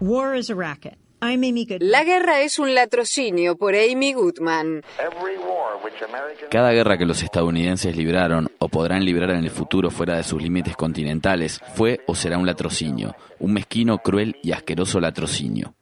War is a racket. I'm Amy Goodman. La guerra es un latrocinio por Amy Goodman. Cada guerra que los estadounidenses libraron o podrán librar en el futuro fuera de sus límites continentales fue o será un latrocinio, un mezquino, cruel y asqueroso latrocinio.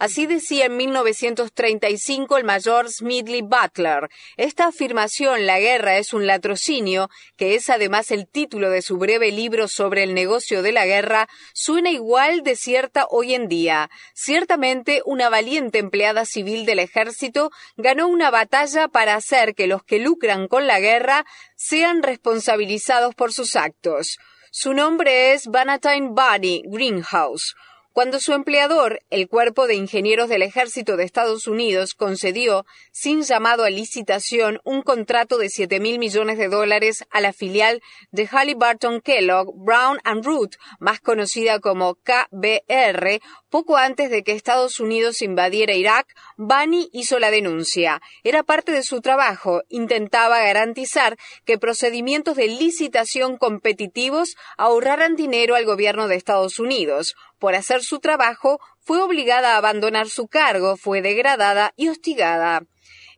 Así decía en 1935 el mayor Smedley Butler. Esta afirmación, la guerra es un latrocinio, que es además el título de su breve libro sobre el negocio de la guerra, suena igual de cierta hoy en día. Ciertamente, una valiente empleada civil del ejército ganó una batalla para hacer que los que lucran con la guerra sean responsabilizados por sus actos. Su nombre es Bannatyne Bunny Greenhouse. Cuando su empleador, el Cuerpo de Ingenieros del Ejército de Estados Unidos, concedió, sin llamado a licitación, un contrato de 7 mil millones de dólares a la filial de Halliburton Kellogg, Brown and Root, más conocida como KBR, poco antes de que Estados Unidos invadiera Irak, Bunny hizo la denuncia. Era parte de su trabajo. Intentaba garantizar que procedimientos de licitación competitivos ahorraran dinero al gobierno de Estados Unidos. Por hacer su trabajo, fue obligada a abandonar su cargo, fue degradada y hostigada.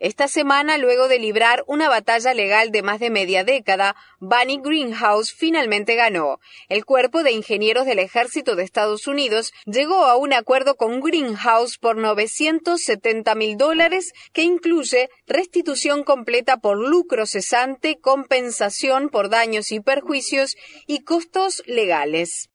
Esta semana, luego de librar una batalla legal de más de media década, Bunny Greenhouse finalmente ganó. El Cuerpo de Ingenieros del Ejército de Estados Unidos llegó a un acuerdo con Greenhouse por 970 mil dólares que incluye restitución completa por lucro cesante, compensación por daños y perjuicios y costos legales.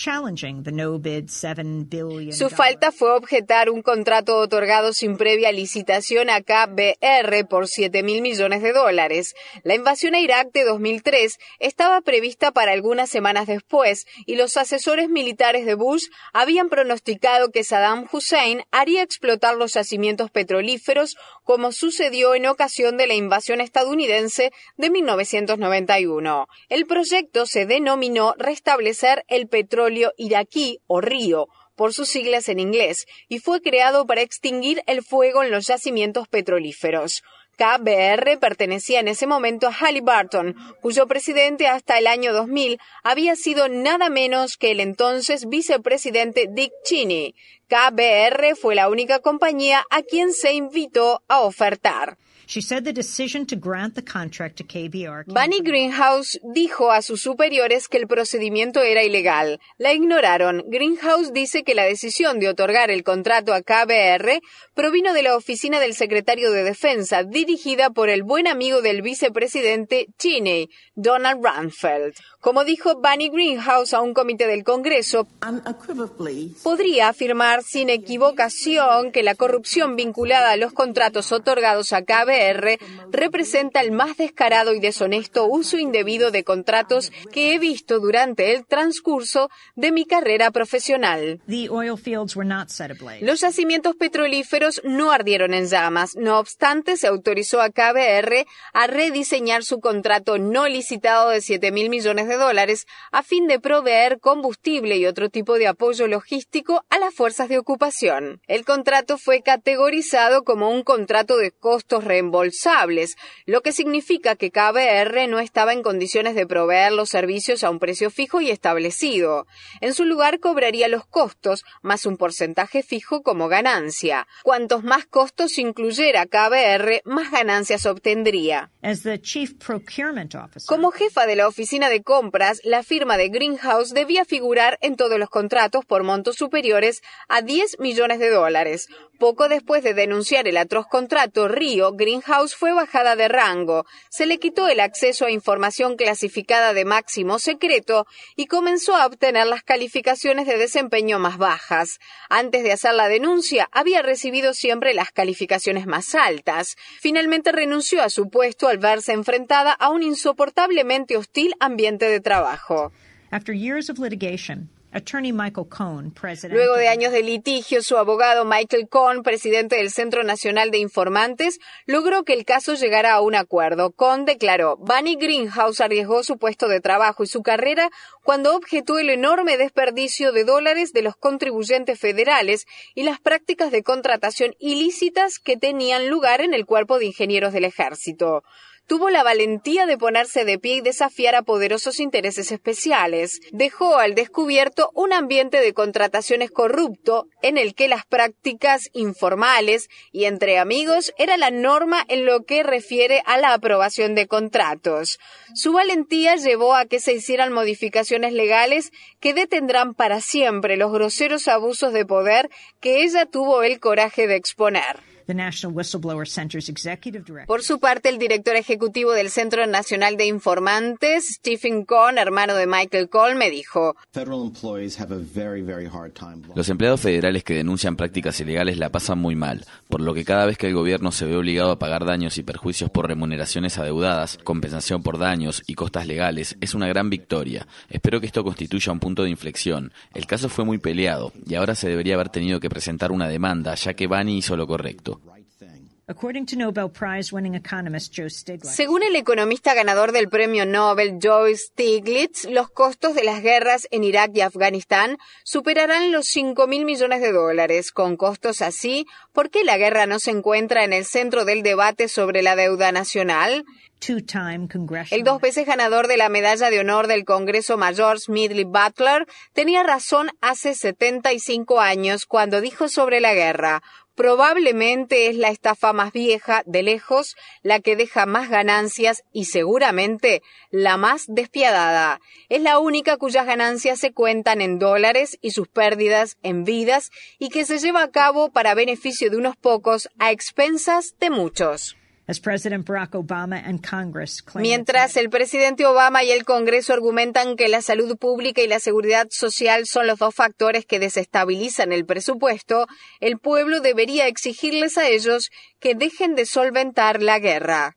Challenging the no-bid $7 billion. Su falta fue objetar un contrato otorgado sin previa licitación a KBR por 7 mil millones de dólares. La invasión a Irak de 2003 estaba prevista para algunas semanas después y los asesores militares de Bush habían pronosticado que Saddam Hussein haría explotar los yacimientos petrolíferos como sucedió en ocasión de la invasión estadounidense de 1991. El proyecto se denominó Restablecer el petróleo iraquí o río por sus siglas en inglés, y fue creado para extinguir el fuego en los yacimientos petrolíferos. KBR pertenecía en ese momento a Halliburton, cuyo presidente hasta el año 2000 había sido nada menos que el entonces vicepresidente Dick Cheney. KBR fue la única compañía a quien se invitó a ofertar. She said the decision to grant the contract to KBR came Bunny Greenhouse dijo a sus superiores que el procedimiento era ilegal. La ignoraron. Greenhouse dice que la decisión de otorgar el contrato a KBR provino de la oficina del secretario de Defensa, dirigida por el buen amigo del vicepresidente Cheney, Donald Rumsfeld. Como dijo Bunny Greenhouse a un comité del Congreso, unequivocally podría afirmar sin equivocación que la corrupción vinculada a los contratos otorgados a KBR representa el más descarado y deshonesto uso indebido de contratos que he visto durante el transcurso de mi carrera profesional. Los yacimientos petrolíferos no ardieron en llamas. No obstante, se autorizó a KBR a rediseñar su contrato no licitado de 7 mil millones de dólares a fin de proveer combustible y otro tipo de apoyo logístico a las fuerzas de ocupación. El contrato fue categorizado como un contrato de costos reembolsables, lo que significa que KBR no estaba en condiciones de proveer los servicios a un precio fijo y establecido. En su lugar cobraría los costos más un porcentaje fijo como ganancia. Cuantos más costos incluyera KBR, más ganancias obtendría. Como jefa de la oficina de compras, la firma de Greenhouse debía figurar en todos los contratos por montos superiores a 10 millones de dólares. Poco después de denunciar el atroz contrato Río, Greenhouse fue bajada de rango. Se le quitó el acceso a información clasificada de máximo secreto y comenzó a obtener las calificaciones de desempeño más bajas. Antes de hacer la denuncia, había recibido siempre las calificaciones más altas. Finalmente renunció a su puesto al verse enfrentada a un insoportablemente hostil ambiente de trabajo. Luego de años de litigio, su abogado Michael Cohn, presidente del Centro Nacional de Informantes, logró que el caso llegara a un acuerdo. Cohn declaró, Bunny Greenhouse arriesgó su puesto de trabajo y su carrera cuando objetó el enorme desperdicio de dólares de los contribuyentes federales y las prácticas de contratación ilícitas que tenían lugar en el cuerpo de ingenieros del ejército. Tuvo la valentía de ponerse de pie y desafiar a poderosos intereses especiales. Dejó al descubierto un ambiente de contrataciones corrupto en el que las prácticas informales y entre amigos era la norma en lo que refiere a la aprobación de contratos. Su valentía llevó a que se hicieran modificaciones legales que detendrán para siempre los groseros abusos de poder que ella tuvo el coraje de exponer. Por su parte, el director ejecutivo del Centro Nacional de Informantes, Stephen Cohn, hermano de Michael me dijo, Los empleados federales que denuncian prácticas ilegales la pasan muy mal, por lo que cada vez que el gobierno se ve obligado a pagar daños y perjuicios por remuneraciones adeudadas, compensación por daños y costas legales, es una gran victoria. Espero que esto constituya un punto de inflexión. El caso fue muy peleado y ahora se debería haber tenido que presentar una demanda, ya que Bani hizo lo correcto. Según el economista ganador del premio Nobel Joe Stiglitz, los costos de las guerras en Irak y Afganistán superarán los 5 mil millones de dólares. Con costos así, ¿por qué la guerra no se encuentra en el centro del debate sobre la deuda nacional? El dos veces ganador de la medalla de honor del Congreso Mayor, Smedley Butler, tenía razón hace 75 años cuando dijo sobre la guerra, probablemente es la estafa más vieja, de lejos, la que deja más ganancias y seguramente la más despiadada. Es la única cuyas ganancias se cuentan en dólares y sus pérdidas en vidas y que se lleva a cabo para beneficio de unos pocos a expensas de muchos. Mientras el presidente Obama y el Congreso argumentan que la salud pública y la seguridad social son los dos factores que desestabilizan el presupuesto, el pueblo debería exigirles a ellos que dejen de solventar la guerra.